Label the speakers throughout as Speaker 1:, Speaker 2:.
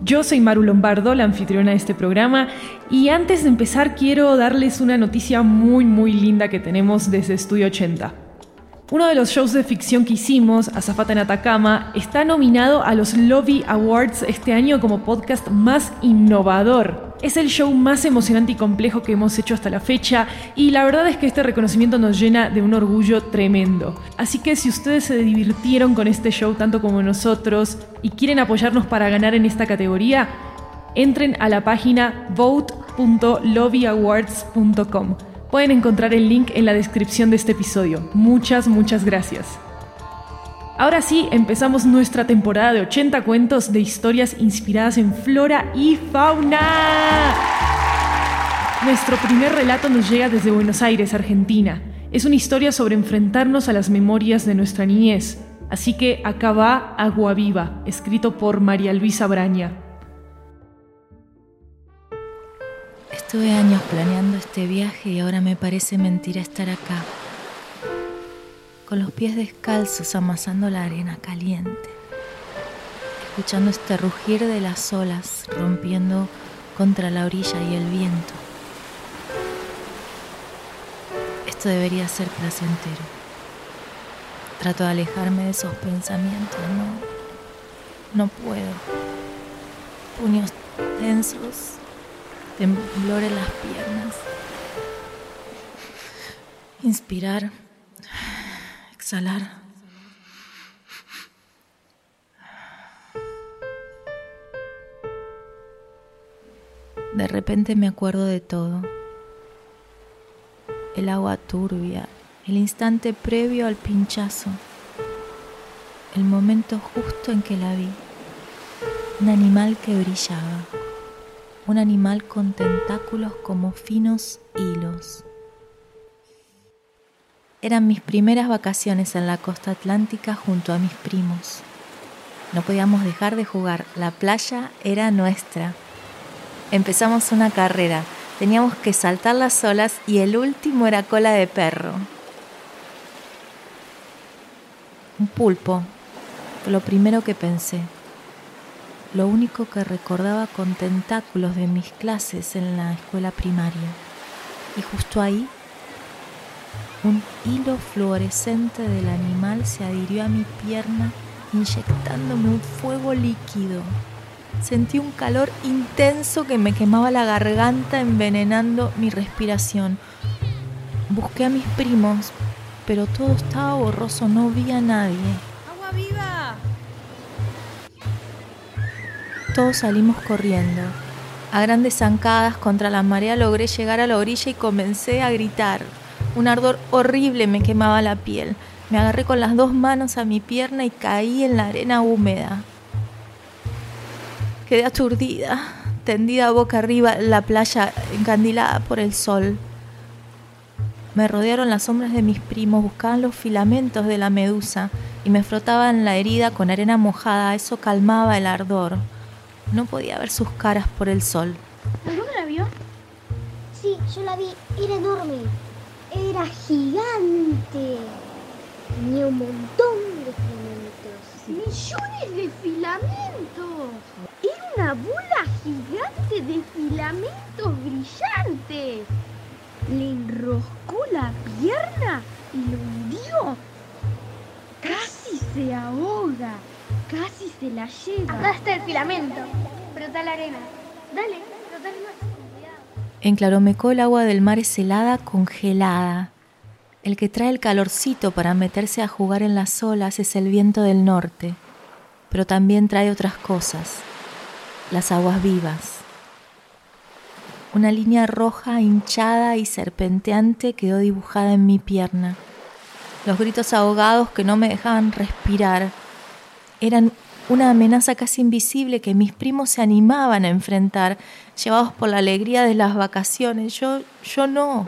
Speaker 1: Yo soy Maru Lombardo, la anfitriona de este programa, y antes de empezar quiero darles una noticia muy muy linda que tenemos desde Estudio 80. Uno de los shows de ficción que hicimos, Azafata en Atacama, está nominado a los Lobby Awards este año como podcast más innovador. Es el show más emocionante y complejo que hemos hecho hasta la fecha y la verdad es que este reconocimiento nos llena de un orgullo tremendo. Así que si ustedes se divirtieron con este show tanto como nosotros y quieren apoyarnos para ganar en esta categoría, entren a la página vote.lobbyawards.com. Pueden encontrar el link en la descripción de este episodio. Muchas, muchas gracias. Ahora sí, empezamos nuestra temporada de 80 cuentos de historias inspiradas en flora y fauna. Nuestro primer relato nos llega desde Buenos Aires, Argentina. Es una historia sobre enfrentarnos a las memorias de nuestra niñez. Así que acá va Agua Viva, escrito por María Luisa Braña.
Speaker 2: Estuve años planeando este viaje y ahora me parece mentira estar acá, con los pies descalzos amasando la arena caliente, escuchando este rugir de las olas rompiendo contra la orilla y el viento. Esto debería ser placentero. Trato de alejarme de esos pensamientos, no, no puedo. Puños tensos temblor en las piernas. Inspirar, exhalar. De repente me acuerdo de todo. El agua turbia, el instante previo al pinchazo, el momento justo en que la vi, un animal que brillaba un animal con tentáculos como finos hilos. Eran mis primeras vacaciones en la costa atlántica junto a mis primos. No podíamos dejar de jugar, la playa era nuestra. Empezamos una carrera, teníamos que saltar las olas y el último era cola de perro. Un pulpo, lo primero que pensé lo único que recordaba con tentáculos de mis clases en la escuela primaria. Y justo ahí, un hilo fluorescente del animal se adhirió a mi pierna inyectándome un fuego líquido. Sentí un calor intenso que me quemaba la garganta envenenando mi respiración. Busqué a mis primos, pero todo estaba borroso, no vi a nadie.
Speaker 1: ¡Agua viva!
Speaker 2: Todos salimos corriendo. A grandes zancadas contra la marea logré llegar a la orilla y comencé a gritar. Un ardor horrible me quemaba la piel. Me agarré con las dos manos a mi pierna y caí en la arena húmeda. Quedé aturdida, tendida boca arriba en la playa encandilada por el sol. Me rodearon las sombras de mis primos, buscaban los filamentos de la medusa y me frotaban la herida con arena mojada. Eso calmaba el ardor. No podía ver sus caras por el sol.
Speaker 3: ¿Alguno la vio?
Speaker 4: Sí, yo la vi. Era enorme. Era gigante. Tenía un montón de filamentos.
Speaker 3: ¡Millones de filamentos! Era una bola gigante de filamentos brillantes. Le enroscó la pierna y lo hundió. Casi se ahoga. Casi se la lleva.
Speaker 4: Acá está el filamento. Está la arena. Dale,
Speaker 2: En Claromecó el agua del mar es helada, congelada. El que trae el calorcito para meterse a jugar en las olas es el viento del norte, pero también trae otras cosas, las aguas vivas. Una línea roja hinchada y serpenteante quedó dibujada en mi pierna. Los gritos ahogados que no me dejaban respirar eran una amenaza casi invisible que mis primos se animaban a enfrentar, llevados por la alegría de las vacaciones. Yo, yo no.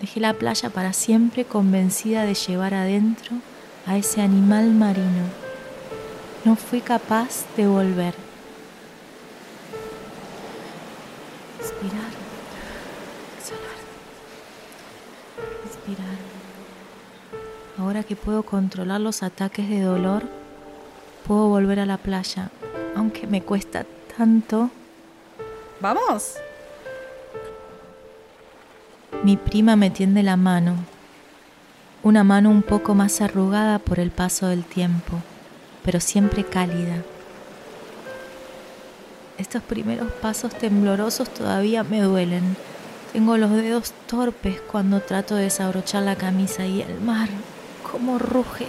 Speaker 2: Dejé la playa para siempre convencida de llevar adentro a ese animal marino. No fui capaz de volver. Respirar, exhalar, respirar. Ahora que puedo controlar los ataques de dolor, puedo volver a la playa, aunque me cuesta tanto.
Speaker 1: ¿Vamos?
Speaker 2: Mi prima me tiende la mano, una mano un poco más arrugada por el paso del tiempo, pero siempre cálida. Estos primeros pasos temblorosos todavía me duelen. Tengo los dedos torpes cuando trato de desabrochar la camisa y el mar, cómo ruge.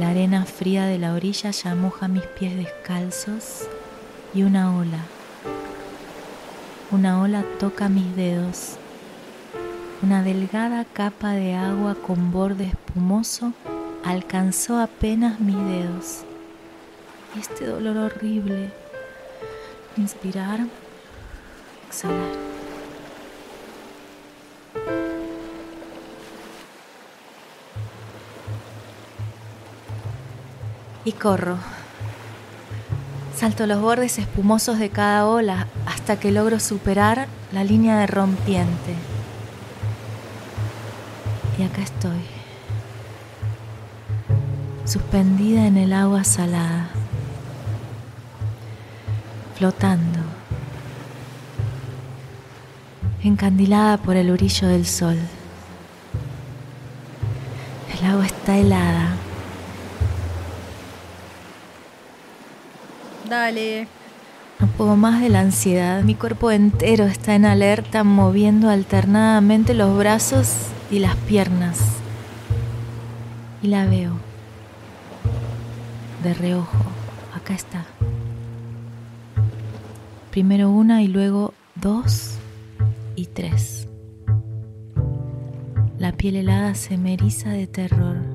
Speaker 2: La arena fría de la orilla ya moja mis pies descalzos y una ola, una ola toca mis dedos. Una delgada capa de agua con borde espumoso alcanzó apenas mis dedos. Este dolor horrible. Inspirar, exhalar. Y corro. Salto los bordes espumosos de cada ola hasta que logro superar la línea de rompiente. Y acá estoy, suspendida en el agua salada, flotando, encandilada por el brillo del sol. El agua está helada.
Speaker 1: Dale.
Speaker 2: No más de la ansiedad. Mi cuerpo entero está en alerta, moviendo alternadamente los brazos y las piernas. Y la veo. De reojo. Acá está. Primero una y luego dos y tres. La piel helada se me de terror.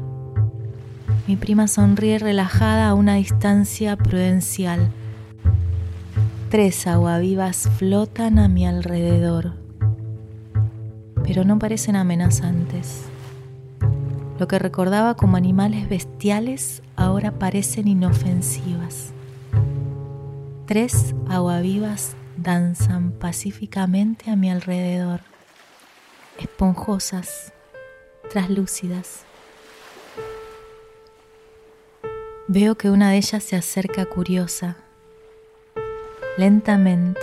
Speaker 2: Mi prima sonríe relajada a una distancia prudencial. Tres aguavivas flotan a mi alrededor, pero no parecen amenazantes. Lo que recordaba como animales bestiales ahora parecen inofensivas. Tres aguavivas danzan pacíficamente a mi alrededor, esponjosas, traslúcidas. Veo que una de ellas se acerca curiosa, lentamente,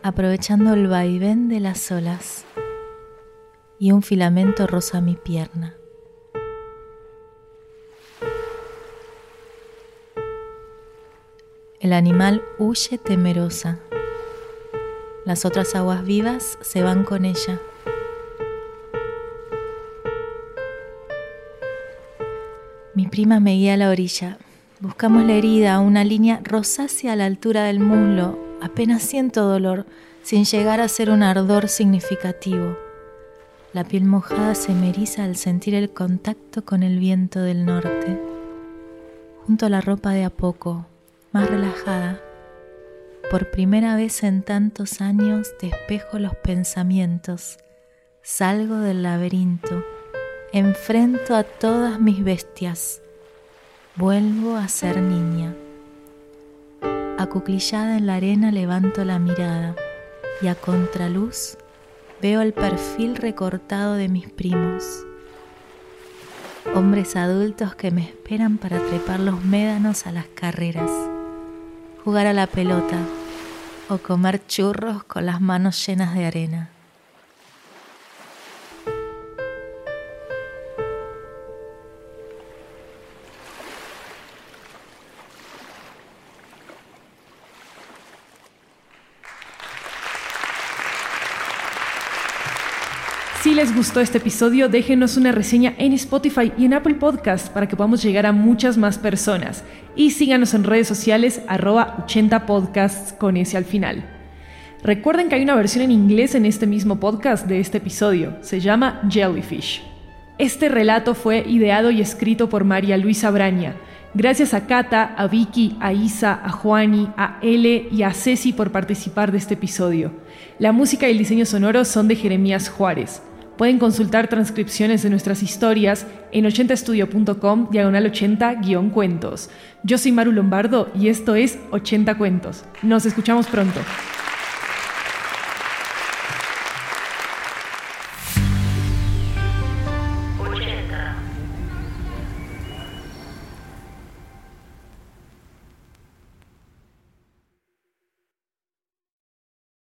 Speaker 2: aprovechando el vaivén de las olas, y un filamento roza mi pierna. El animal huye temerosa. Las otras aguas vivas se van con ella. Mi prima me guía a la orilla. Buscamos la herida, una línea rosácea a la altura del muslo. Apenas siento dolor, sin llegar a ser un ardor significativo. La piel mojada se me eriza al sentir el contacto con el viento del norte. Junto a la ropa de a poco, más relajada. Por primera vez en tantos años despejo los pensamientos. Salgo del laberinto enfrento a todas mis bestias, vuelvo a ser niña. Acuclillada en la arena levanto la mirada y a contraluz veo el perfil recortado de mis primos, hombres adultos que me esperan para trepar los médanos a las carreras, jugar a la pelota o comer churros con las manos llenas de arena.
Speaker 1: Si les gustó este episodio, déjenos una reseña en Spotify y en Apple Podcast para que podamos llegar a muchas más personas. Y síganos en redes sociales arroba 80 podcasts con ese al final. Recuerden que hay una versión en inglés en este mismo podcast de este episodio. Se llama Jellyfish. Este relato fue ideado y escrito por María Luisa Braña. Gracias a Cata, a Vicky, a Isa, a Juani, a Ele y a Ceci por participar de este episodio. La música y el diseño sonoro son de Jeremías Juárez. Pueden consultar transcripciones de nuestras historias en 80estudio.com diagonal 80-cuentos. Yo soy Maru Lombardo y esto es 80 Cuentos. Nos escuchamos pronto.